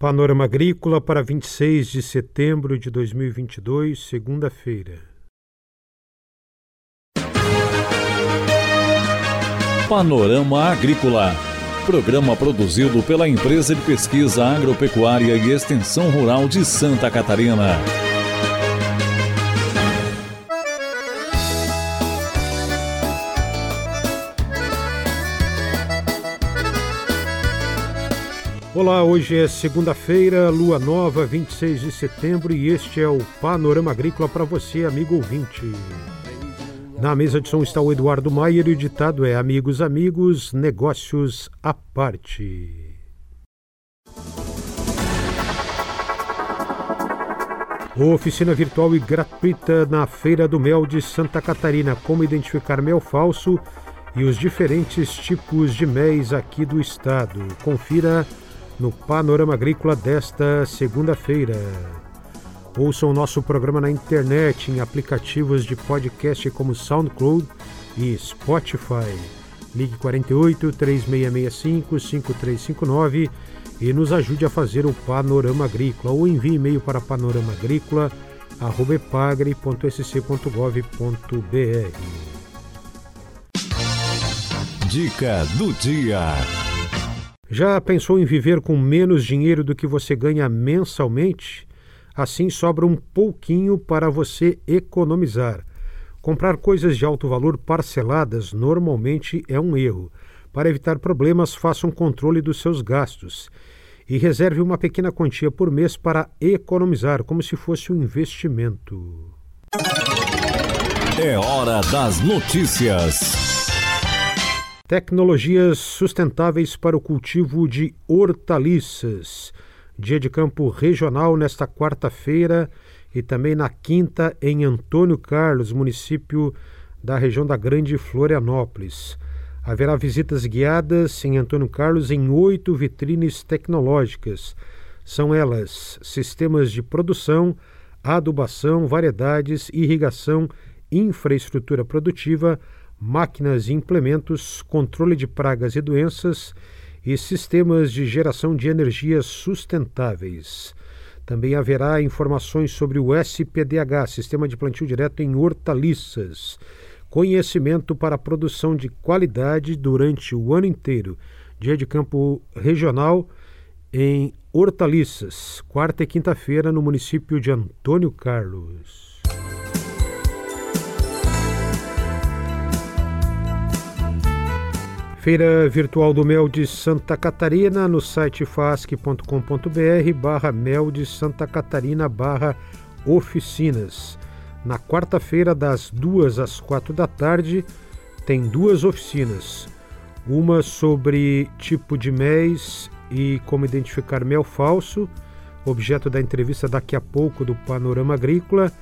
Panorama Agrícola para 26 de setembro de 2022, segunda-feira. Panorama Agrícola. Programa produzido pela Empresa de Pesquisa Agropecuária e Extensão Rural de Santa Catarina. Olá, hoje é segunda-feira, lua nova, 26 de setembro, e este é o Panorama Agrícola para você, amigo ouvinte. Na mesa de som está o Eduardo Maier e o ditado é Amigos, amigos, negócios à parte. Oficina virtual e gratuita na Feira do Mel de Santa Catarina. Como identificar mel falso e os diferentes tipos de méis aqui do estado. Confira no Panorama Agrícola desta segunda-feira. Ouça o nosso programa na internet, em aplicativos de podcast como SoundCloud e Spotify. Ligue 48 3665 5359 e nos ajude a fazer o Panorama Agrícola ou envie e-mail para panoramaagrícola.epagre.sc.gov.br. Dica do dia. Já pensou em viver com menos dinheiro do que você ganha mensalmente? Assim sobra um pouquinho para você economizar. Comprar coisas de alto valor parceladas normalmente é um erro. Para evitar problemas, faça um controle dos seus gastos e reserve uma pequena quantia por mês para economizar, como se fosse um investimento. É hora das notícias. Tecnologias sustentáveis para o cultivo de hortaliças. Dia de campo regional nesta quarta-feira e também na quinta em Antônio Carlos, município da região da Grande Florianópolis. Haverá visitas guiadas em Antônio Carlos em oito vitrines tecnológicas. São elas sistemas de produção, adubação, variedades, irrigação, infraestrutura produtiva, máquinas e implementos, controle de pragas e doenças e sistemas de geração de energia sustentáveis. Também haverá informações sobre o SPDH, Sistema de Plantio Direto em Hortaliças, conhecimento para produção de qualidade durante o ano inteiro. Dia de campo regional em Hortaliças, quarta e quinta-feira no município de Antônio Carlos. Feira Virtual do Mel de Santa Catarina no site fasc.com.br barra mel de Santa Catarina barra oficinas. Na quarta-feira, das duas às quatro da tarde, tem duas oficinas. Uma sobre tipo de mês e como identificar mel falso, objeto da entrevista daqui a pouco do Panorama Agrícola,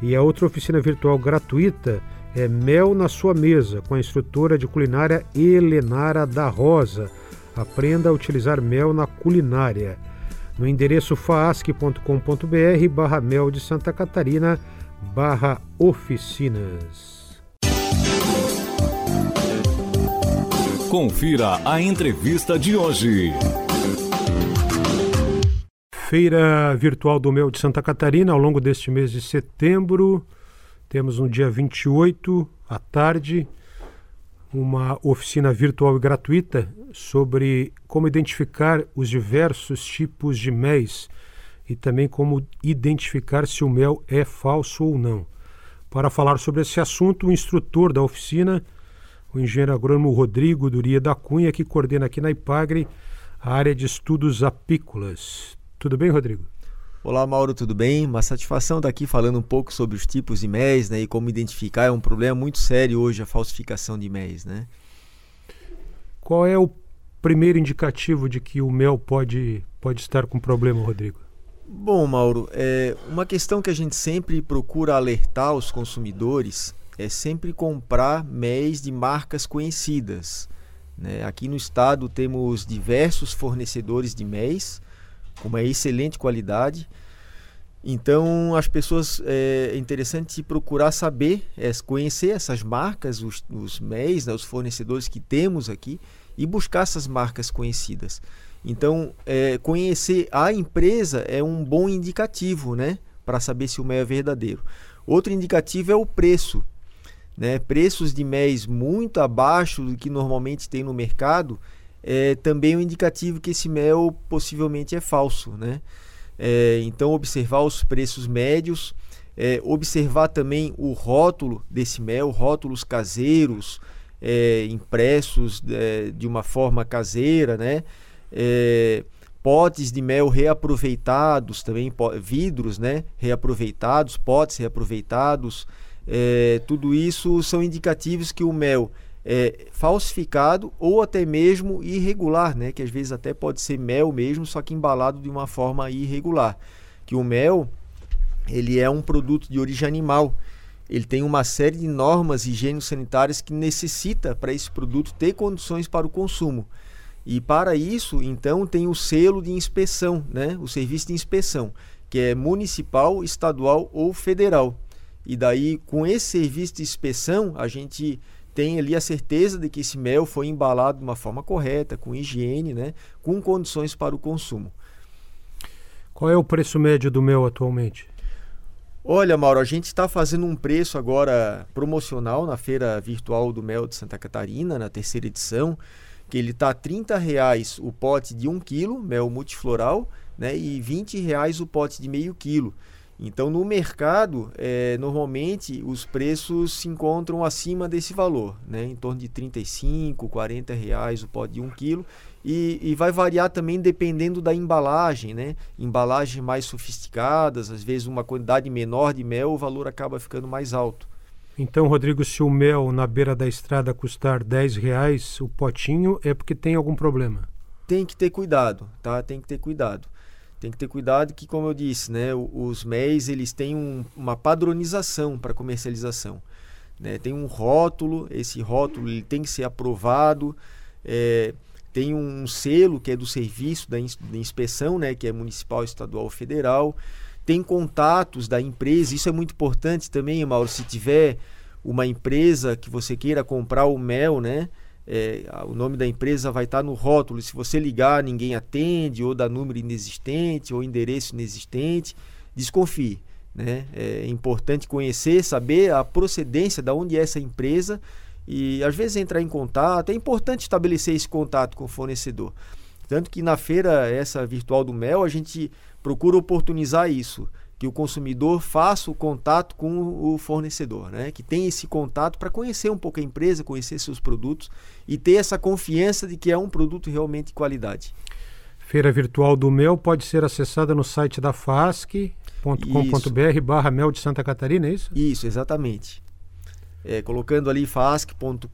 e a outra oficina virtual gratuita é Mel na Sua Mesa, com a instrutora de culinária Helenara da Rosa. Aprenda a utilizar mel na culinária. No endereço faasc.com.br barra mel de Santa Catarina barra oficinas. Confira a entrevista de hoje. Feira Virtual do Mel de Santa Catarina ao longo deste mês de setembro. Temos no dia 28, à tarde, uma oficina virtual e gratuita sobre como identificar os diversos tipos de méis e também como identificar se o mel é falso ou não. Para falar sobre esse assunto, o instrutor da oficina, o engenheiro agrônomo Rodrigo Duria da Cunha, que coordena aqui na IPAGRE a área de estudos apícolas. Tudo bem, Rodrigo? Olá, Mauro, tudo bem? Uma satisfação estar aqui falando um pouco sobre os tipos de MEs né, e como identificar. É um problema muito sério hoje a falsificação de MEs. Né? Qual é o primeiro indicativo de que o mel pode, pode estar com problema, Rodrigo? Bom, Mauro, é, uma questão que a gente sempre procura alertar os consumidores é sempre comprar MEs de marcas conhecidas. Né? Aqui no estado temos diversos fornecedores de MEs com uma excelente qualidade. Então, as pessoas é interessante procurar saber, é, conhecer essas marcas, os, os MEIs, né, os fornecedores que temos aqui e buscar essas marcas conhecidas. Então, é, conhecer a empresa é um bom indicativo, né, para saber se o mel é verdadeiro. Outro indicativo é o preço. Né? Preços de MEs muito abaixo do que normalmente tem no mercado é também um indicativo que esse mel possivelmente é falso. Né? É, então, observar os preços médios, é, observar também o rótulo desse mel, rótulos caseiros, é, impressos é, de uma forma caseira, né? É, potes de mel reaproveitados também, vidros né? reaproveitados, potes reaproveitados. É, tudo isso são indicativos que o mel é falsificado ou até mesmo irregular, né? que às vezes até pode ser mel mesmo, só que embalado de uma forma irregular. Que o mel ele é um produto de origem animal. Ele tem uma série de normas higiênico-sanitárias que necessita para esse produto ter condições para o consumo. E para isso, então, tem o selo de inspeção, né? o serviço de inspeção, que é municipal, estadual ou federal. E daí, com esse serviço de inspeção, a gente tem ali a certeza de que esse mel foi embalado de uma forma correta, com higiene, né? com condições para o consumo. Qual é o preço médio do mel atualmente? Olha, Mauro, a gente está fazendo um preço agora promocional na Feira Virtual do Mel de Santa Catarina, na terceira edição, que ele está R$ reais o pote de 1 kg, mel multifloral, né, e R$ reais o pote de meio quilo. Então, no mercado, é, normalmente os preços se encontram acima desse valor, né? em torno de 35, 40 reais o pote de 1 quilo. E, e, vai variar também dependendo da embalagem, né? Embalagens mais sofisticadas, às vezes uma quantidade menor de mel, o valor acaba ficando mais alto. Então, Rodrigo, se o mel na beira da estrada custar 10 reais o potinho, é porque tem algum problema? Tem que ter cuidado, tá? Tem que ter cuidado tem que ter cuidado que, como eu disse, né, os MEIs eles têm um, uma padronização para comercialização. Né? Tem um rótulo, esse rótulo ele tem que ser aprovado, é, tem um selo que é do serviço da, da inspeção, né, que é municipal, estadual, federal, tem contatos da empresa, isso é muito importante também, Mauro, se tiver uma empresa que você queira comprar o mel, né, é, o nome da empresa vai estar no rótulo. Se você ligar, ninguém atende, ou dá número inexistente, ou endereço inexistente, desconfie. Né? É importante conhecer, saber a procedência de onde é essa empresa e às vezes entrar em contato. É importante estabelecer esse contato com o fornecedor. Tanto que na feira essa virtual do mel a gente procura oportunizar isso que o consumidor faça o contato com o fornecedor, né? que tenha esse contato para conhecer um pouco a empresa, conhecer seus produtos e ter essa confiança de que é um produto realmente de qualidade. Feira Virtual do Mel pode ser acessada no site da fasc.com.br barra mel de Santa Catarina, é isso? Isso, exatamente. É, colocando ali fasc.com.br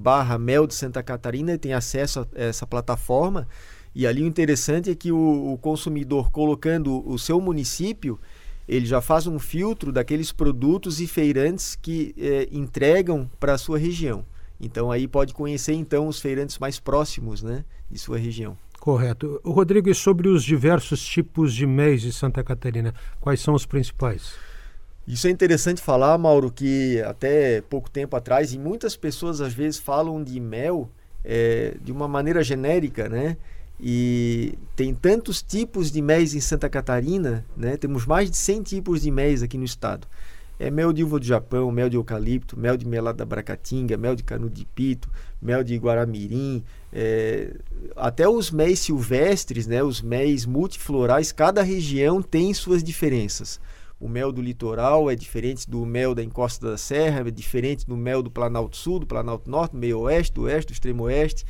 barra mel de Santa Catarina, tem acesso a essa plataforma e ali o interessante é que o, o consumidor, colocando o seu município, ele já faz um filtro daqueles produtos e feirantes que é, entregam para a sua região. Então aí pode conhecer então os feirantes mais próximos, né, de sua região. Correto. Rodrigo, e sobre os diversos tipos de mês de Santa Catarina, quais são os principais? Isso é interessante falar, Mauro, que até pouco tempo atrás, e muitas pessoas às vezes falam de mel é, de uma maneira genérica, né? E tem tantos tipos de mel em Santa Catarina, né? Temos mais de 100 tipos de mel aqui no estado. É mel de uva do Japão, mel de eucalipto, mel de melada da bracatinga, mel de canudo de pito, mel de guaramirim, é... até os méis silvestres, né? Os méis multiflorais, cada região tem suas diferenças. O mel do litoral é diferente do mel da encosta da serra, é diferente do mel do Planalto Sul, do Planalto Norte, do meio oeste, do oeste, do extremo oeste,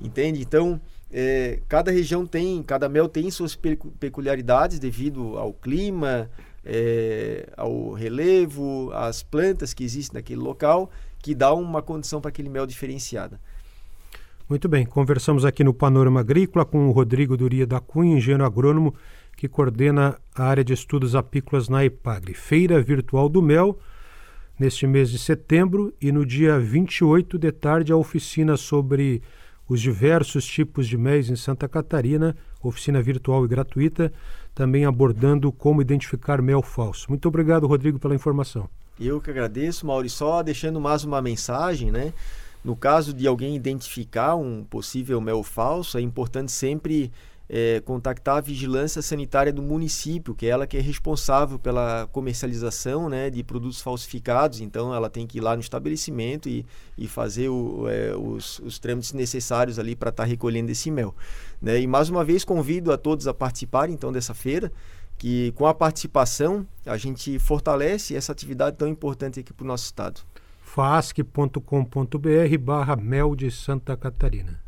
entende? Então, é, cada região tem, cada mel tem suas peculiaridades devido ao clima, é, ao relevo, às plantas que existem naquele local, que dá uma condição para aquele mel diferenciada. Muito bem, conversamos aqui no Panorama Agrícola com o Rodrigo Duria da Cunha, engenheiro agrônomo que coordena a área de estudos apícolas na EPAGRE. Feira Virtual do Mel, neste mês de setembro, e no dia 28 de tarde a oficina sobre os diversos tipos de MEs em Santa Catarina, oficina virtual e gratuita, também abordando como identificar mel falso. Muito obrigado, Rodrigo, pela informação. Eu que agradeço, Mauri. Só deixando mais uma mensagem, né? No caso de alguém identificar um possível mel falso, é importante sempre é, contactar a vigilância sanitária do município, que é ela que é responsável pela comercialização né, de produtos falsificados. Então, ela tem que ir lá no estabelecimento e, e fazer o, é, os, os trâmites necessários ali para estar tá recolhendo esse mel. Né? E mais uma vez convido a todos a participarem então dessa feira, que com a participação a gente fortalece essa atividade tão importante aqui para o nosso estado. fasc.com.br barra mel de Santa Catarina.